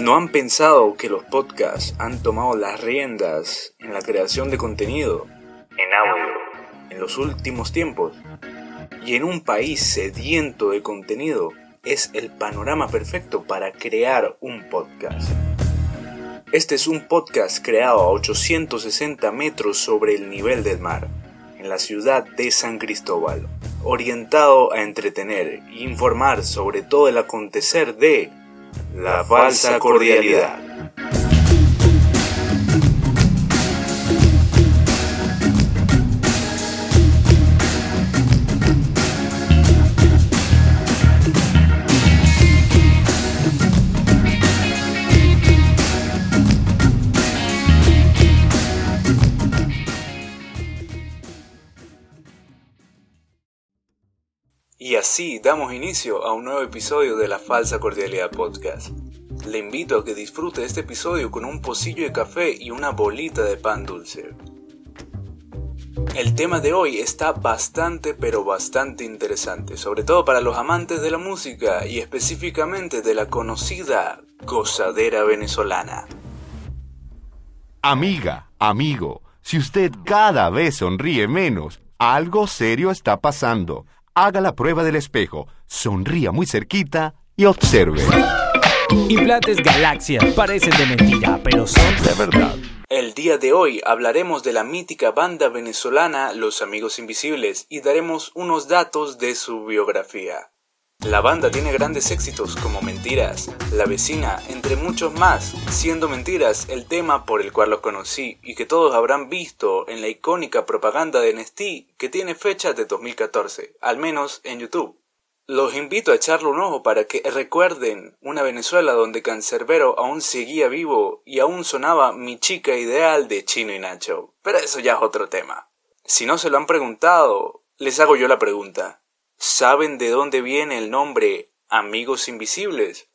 ¿No han pensado que los podcasts han tomado las riendas en la creación de contenido en audio en los últimos tiempos? Y en un país sediento de contenido es el panorama perfecto para crear un podcast. Este es un podcast creado a 860 metros sobre el nivel del mar, en la ciudad de San Cristóbal, orientado a entretener e informar sobre todo el acontecer de la falsa cordialidad. Y así damos inicio a un nuevo episodio de la Falsa Cordialidad Podcast. Le invito a que disfrute este episodio con un pocillo de café y una bolita de pan dulce. El tema de hoy está bastante pero bastante interesante, sobre todo para los amantes de la música y específicamente de la conocida gozadera venezolana. Amiga, amigo, si usted cada vez sonríe menos, algo serio está pasando haga la prueba del espejo, sonría muy cerquita y observe. Implantes Galaxia parecen de mentira, pero son de verdad. El día de hoy hablaremos de la mítica banda venezolana Los Amigos Invisibles y daremos unos datos de su biografía. La banda tiene grandes éxitos como Mentiras, La vecina, entre muchos más, siendo Mentiras el tema por el cual los conocí y que todos habrán visto en la icónica propaganda de Nestí que tiene fecha de 2014, al menos en YouTube. Los invito a echarle un ojo para que recuerden una Venezuela donde Cancerbero aún seguía vivo y aún sonaba mi chica ideal de Chino y Nacho. Pero eso ya es otro tema. Si no se lo han preguntado, les hago yo la pregunta. ¿Saben de dónde viene el nombre Amigos Invisibles?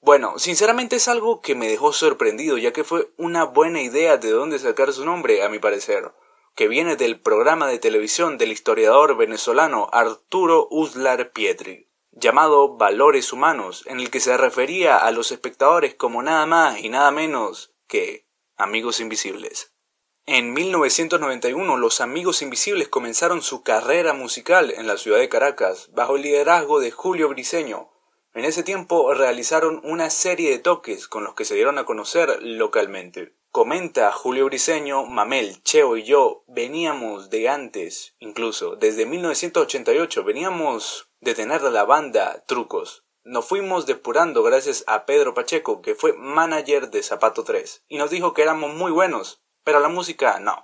Bueno, sinceramente es algo que me dejó sorprendido, ya que fue una buena idea de dónde sacar su nombre, a mi parecer, que viene del programa de televisión del historiador venezolano Arturo Uslar Pietri, llamado Valores Humanos, en el que se refería a los espectadores como nada más y nada menos que amigos invisibles. En 1991 los Amigos Invisibles comenzaron su carrera musical en la ciudad de Caracas bajo el liderazgo de Julio Briceño. En ese tiempo realizaron una serie de toques con los que se dieron a conocer localmente. Comenta Julio Briceño, Mamel, Cheo y yo veníamos de antes, incluso desde 1988 veníamos de tener la banda Trucos. Nos fuimos depurando gracias a Pedro Pacheco, que fue manager de Zapato 3, y nos dijo que éramos muy buenos, pero la música no.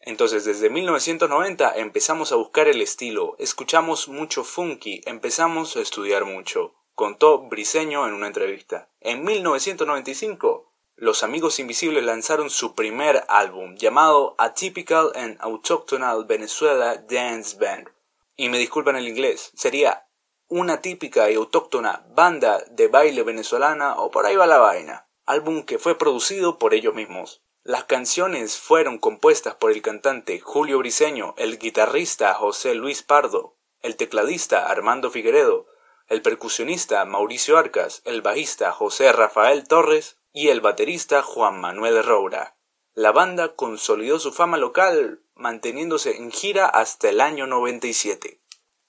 Entonces desde 1990 empezamos a buscar el estilo, escuchamos mucho funky, empezamos a estudiar mucho, contó Briseño en una entrevista. En 1995, los Amigos Invisibles lanzaron su primer álbum llamado Atypical and Autochthonal Venezuela Dance Band. Y me disculpan el inglés, sería una típica y autóctona banda de baile venezolana o por ahí va la vaina. Álbum que fue producido por ellos mismos. Las canciones fueron compuestas por el cantante Julio Briceño, el guitarrista José Luis Pardo, el tecladista Armando Figueredo, el percusionista Mauricio Arcas, el bajista José Rafael Torres y el baterista Juan Manuel Roura. La banda consolidó su fama local manteniéndose en gira hasta el año 97.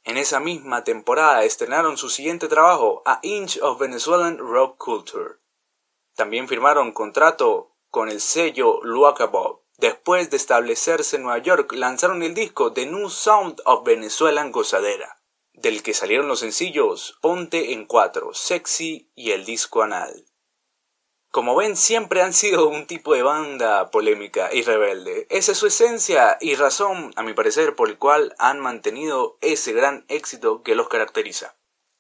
En esa misma temporada estrenaron su siguiente trabajo, A Inch of Venezuelan Rock Culture. También firmaron contrato con el sello Luacabov. Después de establecerse en Nueva York, lanzaron el disco The New Sound of Venezuelan Gozadera, del que salieron los sencillos Ponte en Cuatro, Sexy y el disco Anal. Como ven, siempre han sido un tipo de banda polémica y rebelde. Esa es su esencia y razón, a mi parecer, por el cual han mantenido ese gran éxito que los caracteriza.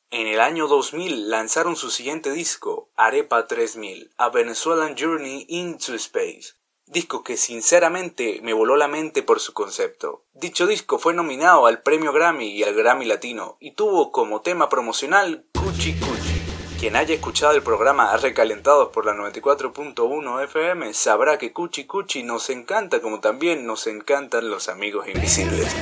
En el año 2000 lanzaron su siguiente disco, Arepa 3000, A Venezuelan Journey into Space, disco que sinceramente me voló la mente por su concepto. Dicho disco fue nominado al premio Grammy y al Grammy Latino y tuvo como tema promocional Cuchi Cuchi. Quien haya escuchado el programa Recalentados por la 94.1 FM sabrá que Cuchi Cuchi nos encanta como también nos encantan los amigos invisibles.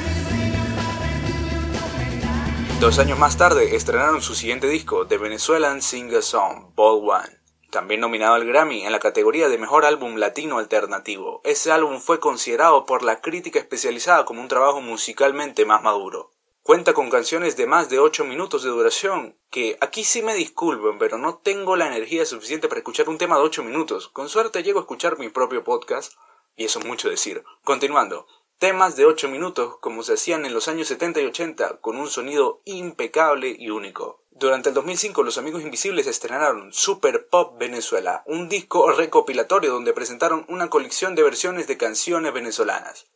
Dos años más tarde estrenaron su siguiente disco, The Venezuelan Singer Song, Ball One, también nominado al Grammy en la categoría de Mejor Álbum Latino Alternativo. Ese álbum fue considerado por la crítica especializada como un trabajo musicalmente más maduro. Cuenta con canciones de más de 8 minutos de duración, que aquí sí me disculpen, pero no tengo la energía suficiente para escuchar un tema de 8 minutos. Con suerte llego a escuchar mi propio podcast, y eso es mucho decir. Continuando, temas de 8 minutos como se hacían en los años 70 y 80, con un sonido impecable y único. Durante el 2005 los Amigos Invisibles estrenaron Super Pop Venezuela, un disco recopilatorio donde presentaron una colección de versiones de canciones venezolanas.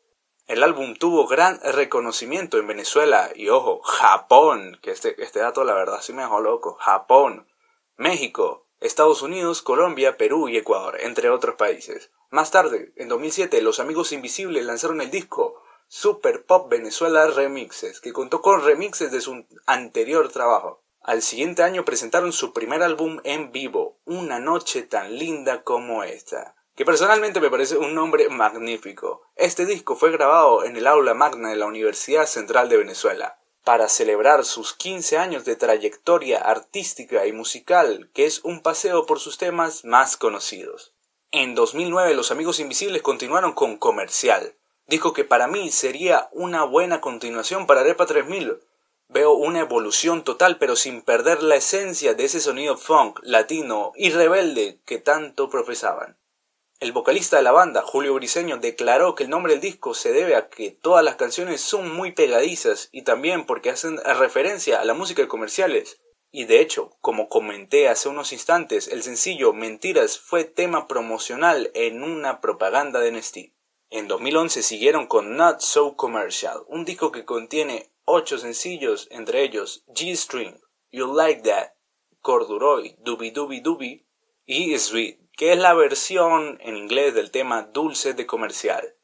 El álbum tuvo gran reconocimiento en Venezuela y ojo, Japón, que este, este dato la verdad sí me dejó loco, Japón, México, Estados Unidos, Colombia, Perú y Ecuador, entre otros países. Más tarde, en 2007, los Amigos Invisibles lanzaron el disco Super Pop Venezuela Remixes, que contó con remixes de su anterior trabajo. Al siguiente año presentaron su primer álbum en vivo, Una noche tan linda como esta, que personalmente me parece un nombre magnífico. Este disco fue grabado en el aula magna de la Universidad Central de Venezuela, para celebrar sus 15 años de trayectoria artística y musical, que es un paseo por sus temas más conocidos. En 2009 Los Amigos Invisibles continuaron con Comercial, disco que para mí sería una buena continuación para Arepa 3000, Veo una evolución total pero sin perder la esencia de ese sonido funk, latino y rebelde que tanto profesaban. El vocalista de la banda, Julio Briseño, declaró que el nombre del disco se debe a que todas las canciones son muy pegadizas y también porque hacen referencia a la música de comerciales. Y de hecho, como comenté hace unos instantes, el sencillo Mentiras fue tema promocional en una propaganda de Nestlé. En 2011 siguieron con Not So Commercial, un disco que contiene ocho sencillos, entre ellos G-String, You Like That, Corduroy, Doobie Doobie Doobie y Sweet, que es la versión en inglés del tema Dulce de Comercial.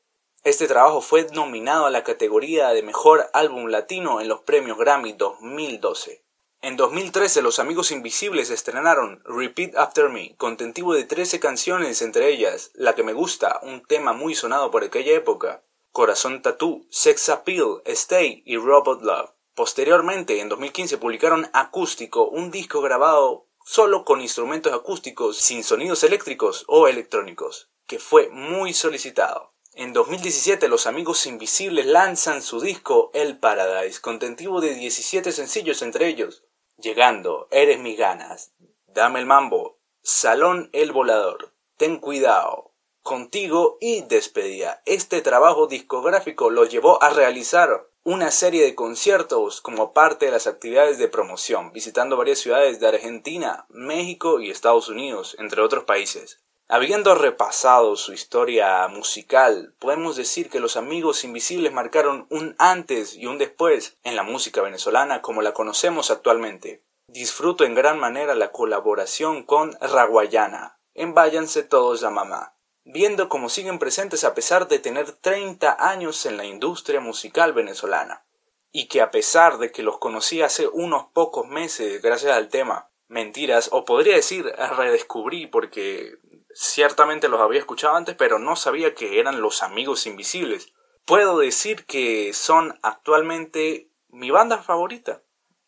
Este trabajo fue nominado a la categoría de Mejor Álbum Latino en los premios Grammy 2012. En 2013 Los Amigos Invisibles estrenaron Repeat After Me, contentivo de 13 canciones, entre ellas La que me gusta, un tema muy sonado por aquella época, Corazón Tattoo, Sex Appeal, Stay y Robot Love. Posteriormente, en 2015, publicaron Acústico, un disco grabado solo con instrumentos acústicos, sin sonidos eléctricos o electrónicos, que fue muy solicitado. En 2017 los amigos invisibles lanzan su disco El Paradise, contentivo de 17 sencillos entre ellos, llegando Eres mis ganas, Dame el mambo, Salón el volador, Ten cuidado, contigo y despedida. Este trabajo discográfico lo llevó a realizar una serie de conciertos como parte de las actividades de promoción, visitando varias ciudades de Argentina, México y Estados Unidos, entre otros países. Habiendo repasado su historia musical, podemos decir que los amigos invisibles marcaron un antes y un después en la música venezolana como la conocemos actualmente. Disfruto en gran manera la colaboración con Raguayana, en Váyanse todos a mamá viendo cómo siguen presentes a pesar de tener 30 años en la industria musical venezolana, y que a pesar de que los conocí hace unos pocos meses gracias al tema Mentiras, o podría decir redescubrí porque ciertamente los había escuchado antes, pero no sabía que eran los amigos invisibles. Puedo decir que son actualmente mi banda favorita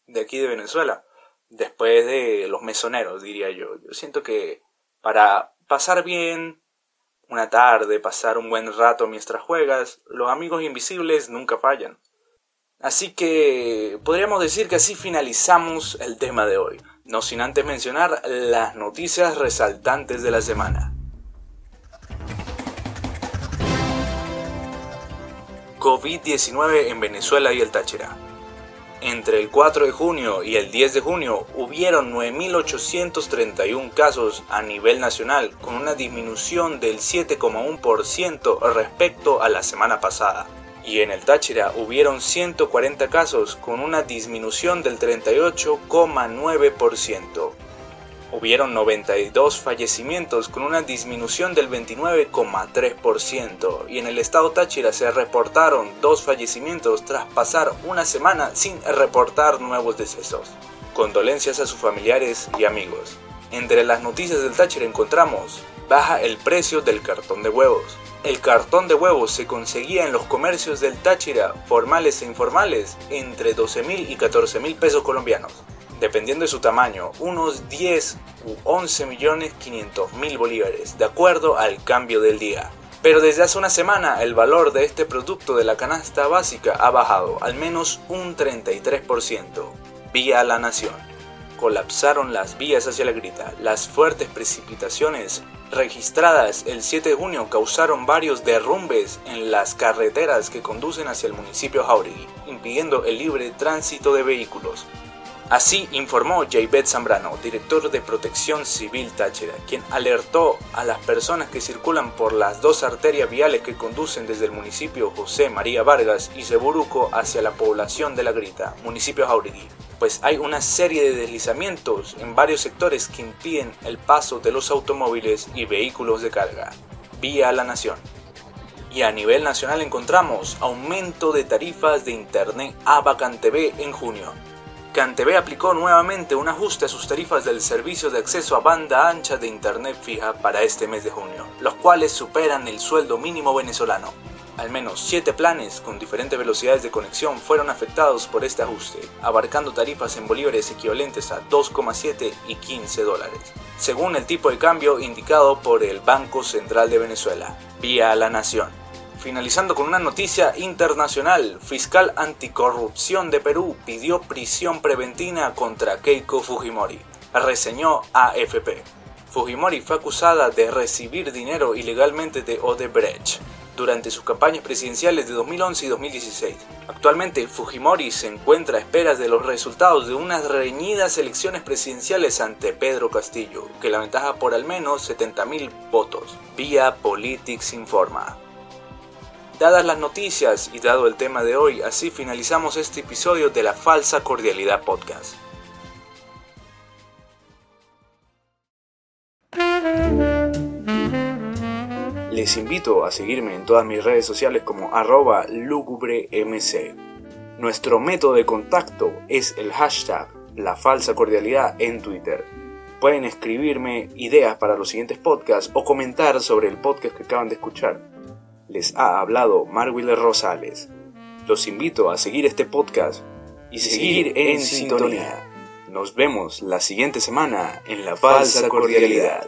de aquí de Venezuela, después de los mesoneros, diría yo. Yo siento que para pasar bien, una tarde, pasar un buen rato mientras juegas, los amigos invisibles nunca fallan. Así que podríamos decir que así finalizamos el tema de hoy, no sin antes mencionar las noticias resaltantes de la semana. COVID-19 en Venezuela y el Táchira. Entre el 4 de junio y el 10 de junio hubieron 9.831 casos a nivel nacional, con una disminución del 7,1% respecto a la semana pasada. Y en el Táchira hubieron 140 casos, con una disminución del 38,9%. Hubieron 92 fallecimientos con una disminución del 29,3% y en el estado Táchira se reportaron dos fallecimientos tras pasar una semana sin reportar nuevos decesos. Condolencias a sus familiares y amigos. Entre las noticias del Táchira encontramos baja el precio del cartón de huevos. El cartón de huevos se conseguía en los comercios del Táchira, formales e informales, entre 12 mil y 14 mil pesos colombianos. Dependiendo de su tamaño, unos 10 u 11 millones 500 mil bolívares, de acuerdo al cambio del día. Pero desde hace una semana el valor de este producto de la canasta básica ha bajado al menos un 33%. Vía La Nación. Colapsaron las vías hacia la grita. Las fuertes precipitaciones registradas el 7 de junio causaron varios derrumbes en las carreteras que conducen hacia el municipio Jauregui, impidiendo el libre tránsito de vehículos. Así informó Jaybet Zambrano, director de Protección Civil Táchira, quien alertó a las personas que circulan por las dos arterias viales que conducen desde el municipio José María Vargas y Ceburuco hacia la población de La Grita, municipio Jauregui, pues hay una serie de deslizamientos en varios sectores que impiden el paso de los automóviles y vehículos de carga. Vía la Nación. Y a nivel nacional encontramos aumento de tarifas de Internet a TV en junio. CanTV aplicó nuevamente un ajuste a sus tarifas del servicio de acceso a banda ancha de Internet fija para este mes de junio, los cuales superan el sueldo mínimo venezolano. Al menos 7 planes con diferentes velocidades de conexión fueron afectados por este ajuste, abarcando tarifas en bolívares equivalentes a 2,7 y 15 dólares, según el tipo de cambio indicado por el Banco Central de Venezuela, vía La Nación. Finalizando con una noticia internacional, fiscal anticorrupción de Perú pidió prisión preventiva contra Keiko Fujimori, reseñó AFP. Fujimori fue acusada de recibir dinero ilegalmente de Odebrecht durante sus campañas presidenciales de 2011 y 2016. Actualmente, Fujimori se encuentra a esperas de los resultados de unas reñidas elecciones presidenciales ante Pedro Castillo, que la ventaja por al menos 70.000 votos, vía Politics Informa. Dadas las noticias y dado el tema de hoy, así finalizamos este episodio de la Falsa Cordialidad Podcast. Les invito a seguirme en todas mis redes sociales como arroba lugubremc. Nuestro método de contacto es el hashtag la falsa cordialidad en Twitter. Pueden escribirme ideas para los siguientes podcasts o comentar sobre el podcast que acaban de escuchar les ha hablado Marwiller Rosales. Los invito a seguir este podcast y seguir en sintonía. Nos vemos la siguiente semana en La Falsa Cordialidad.